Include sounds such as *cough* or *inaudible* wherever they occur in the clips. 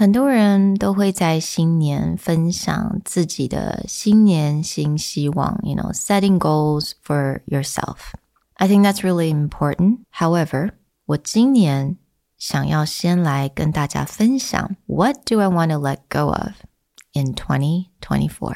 很多人都会在新年分享自己的新年新希望，you know, setting goals for yourself. I think that's really important. However, 我今年想要先来跟大家分享 What do I want to let go of in 2024?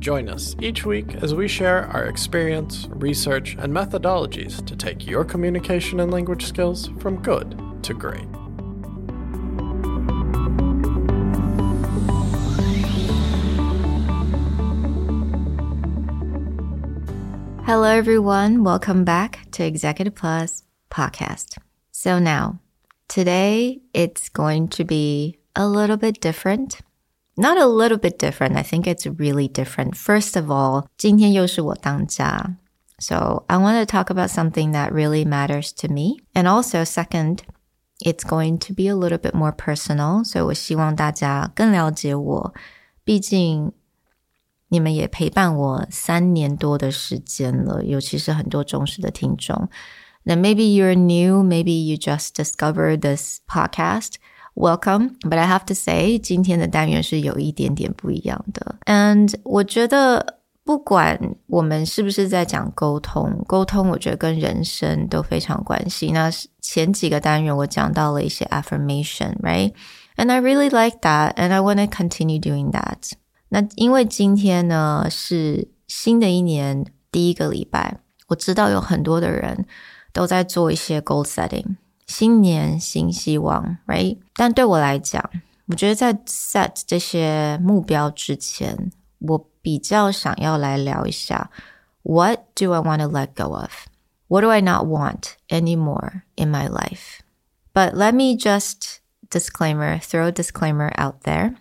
Join us each week as we share our experience, research, and methodologies to take your communication and language skills from good to great. Hello, everyone. Welcome back to Executive Plus podcast. So, now today it's going to be a little bit different not a little bit different. I think it's really different. First of all, 今天又是我当家. So I want to talk about something that really matters to me. And also, second, it's going to be a little bit more personal. So 我希望大家更了解我。毕竟你们也陪伴我三年多的时间了，尤其是很多忠实的听众。Then maybe you're new, maybe you just discovered this podcast Welcome. But I have to say，今天的单元是有一点点不一样的。And 我觉得，不管我们是不是在讲沟通，沟通我觉得跟人生都非常关系。那前几个单元我讲到了一些 affirmation，right？And I really like that, and I want to continue doing that. 那因为今天呢是新的一年第一个礼拜，我知道有很多的人都在做一些 goal setting。新年新希望，right？但对我来讲，我觉得在 set 这些目标之前，我比较想要来聊一下，What do I want to let go of? What do I not want anymore in my life? But let me just disclaimer, throw a disclaimer out there.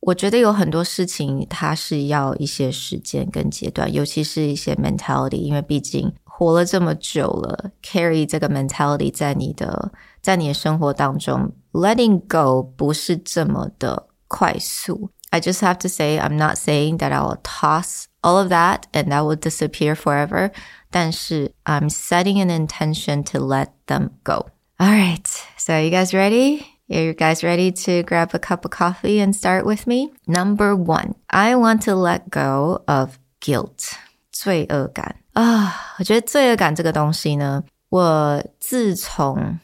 我觉得有很多事情它是要一些时间跟阶段，尤其是一些 mentality，因为毕竟 活了这么久了，carry 这个 mentality 在你的在你的生活当中，letting go 不是这么的快速。I just have to say, I'm not saying that I will toss all of that and that will disappear forever. 但是 I'm setting an intention to let them go. All right, so you guys ready? Are you guys ready to grab a cup of coffee and start with me? Number one, I want to let go of guilt. 罪恶感 啊！我觉得罪恶感这个东西呢，我自从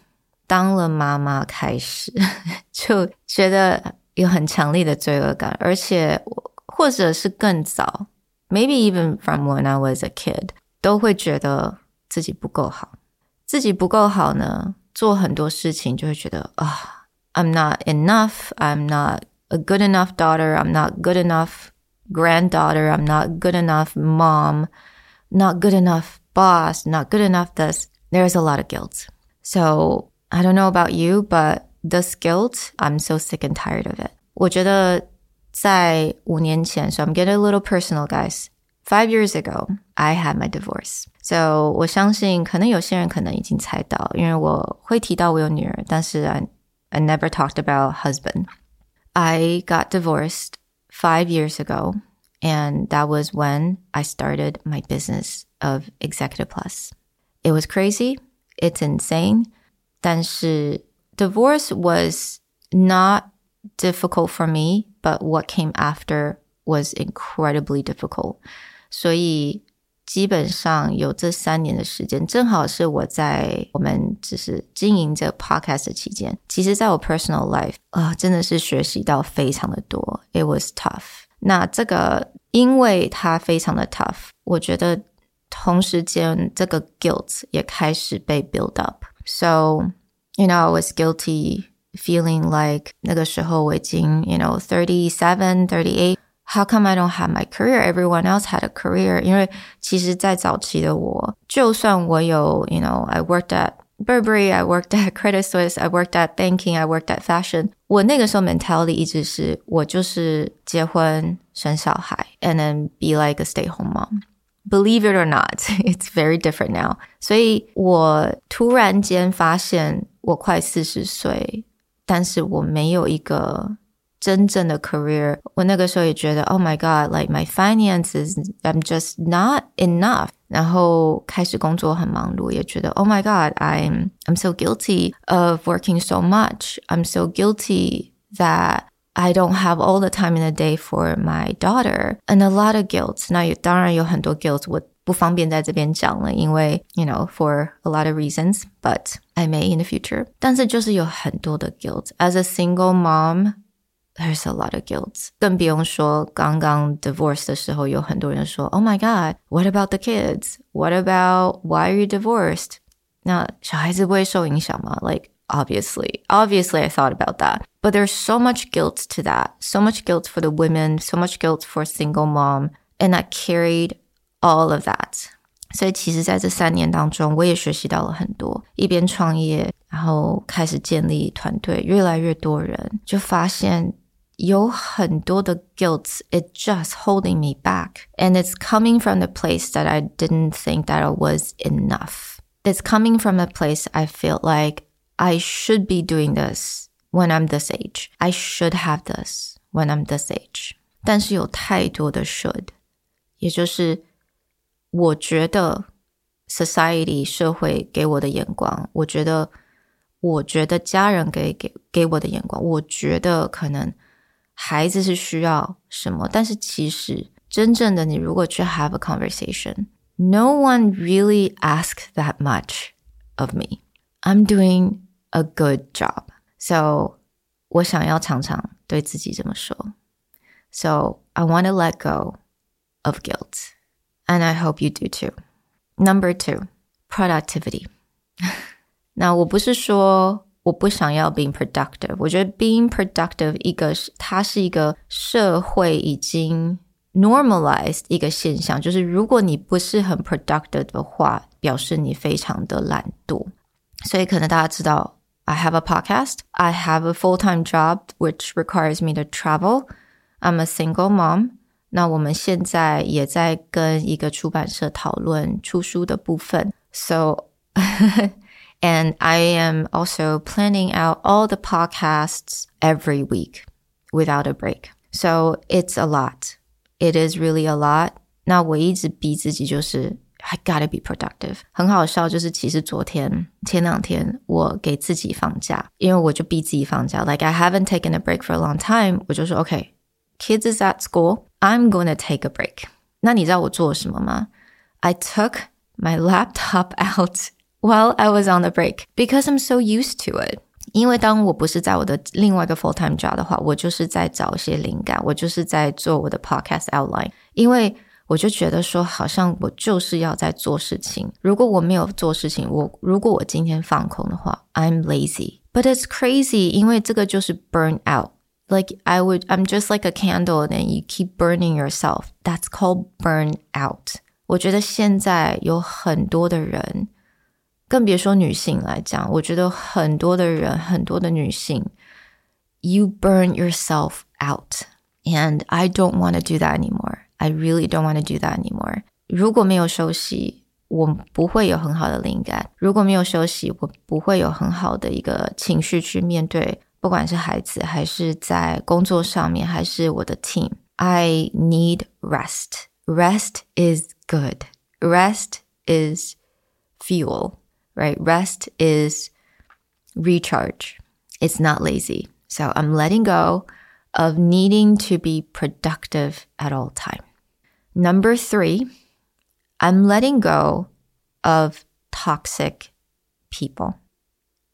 当了妈妈开始，就觉得有很强烈的罪恶感，而且或者是更早，maybe even from when I was a kid，都会觉得自己不够好，自己不够好呢，做很多事情就会觉得啊，I'm not enough，I'm not a good enough daughter，I'm not good enough。granddaughter, I'm not good enough mom, not good enough boss, not good enough this. There's a lot of guilt. So I don't know about you, but this guilt, I'm so sick and tired of it. 我觉得在五年前, so I'm getting a little personal, guys. Five years ago, I had my divorce. So 我相信可能有些人可能已经猜到，因为我会提到我有女儿，但是 I I never talked about husband. I got divorced five years ago. And that was when I started my business of Executive Plus. It was crazy. It's insane. 但是 divorce was not difficult for me, but what came after was incredibly difficult. 所以基本上有这三年的时间，正好是我在我们只是经营这 podcast 的期间。其实，在我 personal life 啊、呃，真的是学习到非常的多。It was tough。 那这个因为它非常的 tough，我觉得同时间这个 guilt 也开始被 build up。So you know, I was guilty, feeling like 那个时候我已经 you know thirty seven, thirty eight。 How come I don't have my career? Everyone else had a career. 因为其实，在早期的我，就算我有，you know, I worked at Burberry, I worked at *laughs* Credit Suisse, I worked at banking, I worked at fashion. 我那个时候 mentality 一直是我就是结婚生小孩，and then be like a stay-home mom. Believe it or not, *laughs* it's very different now. 所以我突然间发现，我快四十岁，但是我没有一个真正的 career，我那个时候也觉得，Oh my God，like my finances，I'm just not enough。 然后开始工作很忙碌，也觉得，Oh my God，I'm I'm so guilty of working so much. I'm so guilty that I don't have all the time in the day for my daughter, and a lot of guilt. 那当然有很多 guilt，我不方便在这边讲了，因为 you know for a lot of reasons, but I may in the future. 但是就是有很多的 guilt as a single mom there's a lot of guilt. 更不用说刚刚 divorce 的时候，有很多人说，Oh my God, what about the kids? What about why are you divorced? 那小孩子不会受影响吗？Like obviously, obviously I thought about that. But there's so much guilt to that. So much guilt for the women, so much guilt for single mom. And I carried all of that. 所以其实在这三年当中，我也学习到了很多。一边创业，然后开始建立团队，越来越多人，就发现 有很多的 guilt, it just holding me back. And it's coming from the place that I didn't think that it was enough. It's coming from a place I feel like I should be doing this when I'm this age. I should have this when I'm this age. 但是有太多的 should，也就是我觉得 society 社会给我的眼光，我觉得，我觉得家人给给给我的眼光，我觉得可能 孩子是需要什么，但是其实真正的你如果去 have a conversation，no one really asked that much of me. I'm doing a good job. So 我想要常常对自己这么说。So I want to let go of guilt. And I hope you do too. Number two, productivity. 那我不是说 *laughs* 我不想要 being productive。我觉得 being productive 一个它是一个社会已经 normalized 一个现象，就是如果你不是很 productive 的话，表示你非常的懒惰。所以可能大家知道，I have a podcast, I have a full-time job which requires me to travel. I'm a single mom. 那我们现在也在跟一个出版社讨论出书的部分。So *laughs* And I am also planning out all the podcasts every week without a break. So it's a lot. It is really a lot. 那我一直逼自己就是 I gotta be productive。很好笑，就是其实昨天前两天我给自己放假，因为我就逼自己放假。Like I haven't taken a break for a long time，我就说 OK，kids is at school，I'm going to take a break。那你知道我做了什么吗？I took my *laughs* laptop out while I was on the break because I'm so used to it. 因为当我不是在我的另外一个 full time job 的话，我就是在找一些灵感，我就是在做我的 podcast outline。因为我就觉得说，好像我就是要在做事情。如果我没有做事情，我如果我今天放空的话，I'm lazy。But it's crazy，因为这个就是 burn out。Like I would, I'm just like a candle, and you keep burning yourself. That's called burn out。我觉得现在有很多的人。 更别说女性来讲，我觉得很多的人，很多的女性，you burn yourself out, and I don't want to do that anymore. I really don't want to do that anymore. 如果没有休息，我不会有很好的灵感；如果没有休息，我不会有很好的一个情绪去面对，不管是孩子，还是在工作上面，还是我的 team。I need rest. Rest is good. Rest is fuel right? Rest is recharge. It's not lazy. So I'm letting go of needing to be productive at all time. Number three, I'm letting go of toxic people.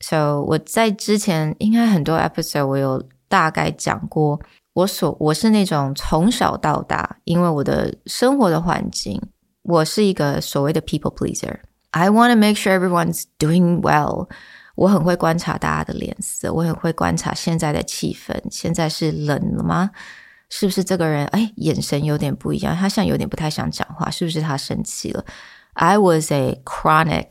So 我在之前应该很多 episode 我有大概讲过，我所我是那种从小到大，因为我的生活的环境，我是一个所谓的 people pleaser。 I want to make sure everyone's doing well。我很会观察大家的脸色，我很会观察现在的气氛。现在是冷了吗？ 是不是这个人哎眼神有点不一样？他像有点不太想讲话，是不是他生气了？I was a chronic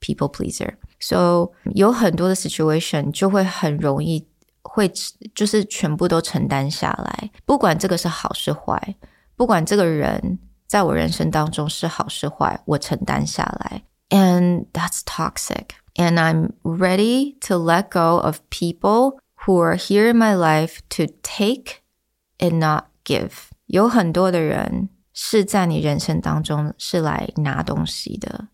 people pleaser, so 有很多的 situation 就会很容易会就是全部都承担下来，不管这个是好是坏，不管这个人在我人生当中是好是坏，我承担下来 ，and that's toxic. And I'm ready to let go of people who are here in my life to take and not give。有很多的人是在你人生当中是来拿东西的。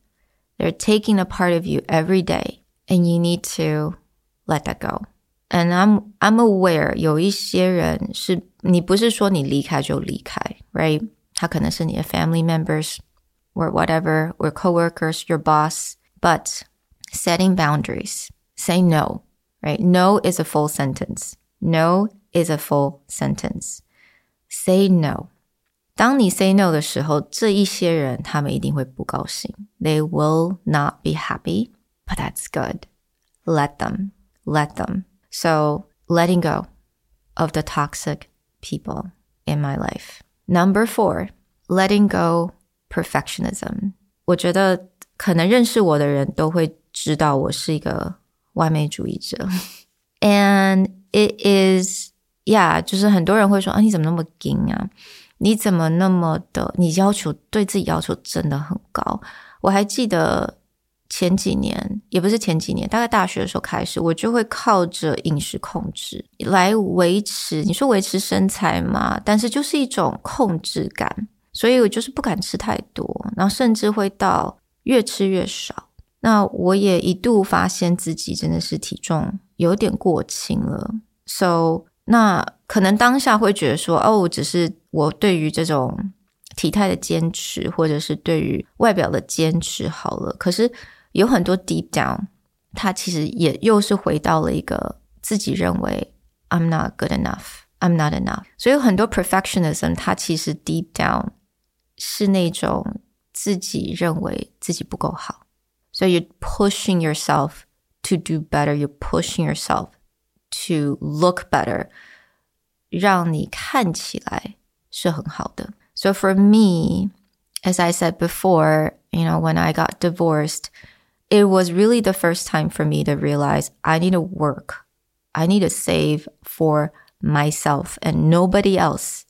They're taking a part of you every day, and you need to let that go. And I'm I'm aware 有一些人是你不是说你离开就离开，right？他可能是你的 family members or whatever, or coworkers, your boss, but setting boundaries, say no, right? No is a full sentence. No is a full sentence. Say no. 当你 say no 的时候，这一些人他们一定会不高兴。They will not be happy, but that's good. Let them, let them. So letting go of the toxic people in my life. Number four, letting go perfectionism. 我觉得可能认识我的人都会知道我是一个完美主义者。*laughs* And it is yeah，就是很多人会说啊，你怎么那么硬啊？你怎么那么的？你要求对自己要求真的很高。我还记得前几年，也不是前几年，大概大学的时候开始，我就会靠着饮食控制来维持。你说维持身材嘛？但是就是一种控制感，所以我就是不敢吃太多，然后甚至会到越吃越少。那我也一度发现自己真的是体重有点过轻了，so 那可能当下会觉得说，哦，只是我对于这种体态的坚持，或者是对于外表的坚持好了。可是有很多 deep down，它其实也又是回到了一个自己认为 I'm not good enough，I'm not enough。所以很多 perfectionism，它其实 deep down 是那种自己认为自己不够好。So you're pushing yourself to do better. You're pushing yourself to look better，让你看起来是很好的。So for me, as I said before, you know, when I got divorced, it was really the first time for me to realize I need to work. I need to save for myself and nobody else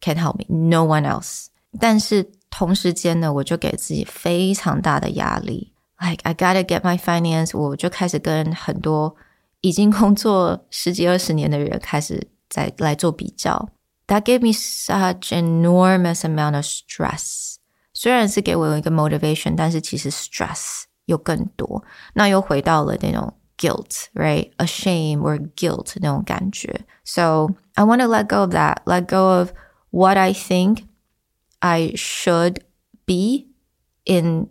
can help me. No one else. 但是同时间呢，我就给自己非常大的压力。Like I gotta get my finance，我就开始跟很多已经工作十几二十年的人开始在来做比较，That gave me such enormous amount of stress。虽然是给我一个 motivation，但是其实 stress 又更多。那又回到了那种 guilt，right？a shame or guilt 那种感觉。So I want to let go of that. Let go of what I think I should be in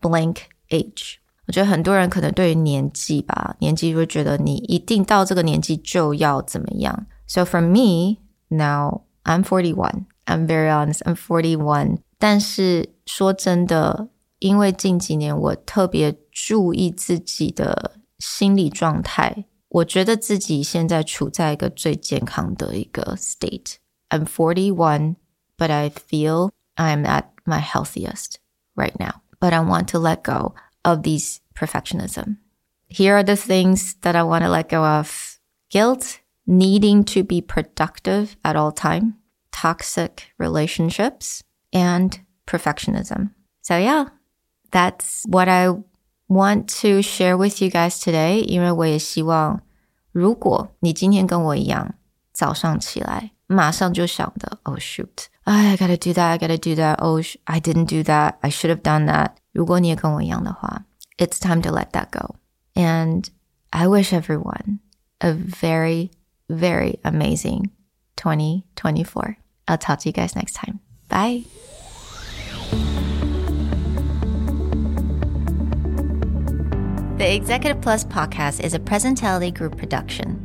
blank age。我觉得很多人可能对于年纪吧，年纪会觉得你一定到这个年纪就要怎么样。So for me now, I'm forty one. I'm very honest. I'm forty one. 但是说真的，因为近几年我特别注意自己的心理状态，我觉得自己现在处在一个最健康的一个 state. I'm forty one, but I feel I'm at my healthiest right now. But I want to let go of these perfectionism. Here are the things that I want to let go of. Guilt, needing to be productive at all time, toxic relationships, and perfectionism. So yeah, that's what I want to share with you guys today. 因为我也希望，如果你今天跟我一样，早上起来 马上就想的，Oh shoot, I gotta do that, I gotta do that. Oh, I didn't do that. I should have done that. 如果你也跟我一样的话，it's time to let that go. And I wish everyone a very, very amazing 2024. I'll talk to you guys next time. Bye. The Executive Plus podcast is a Presentality Group production,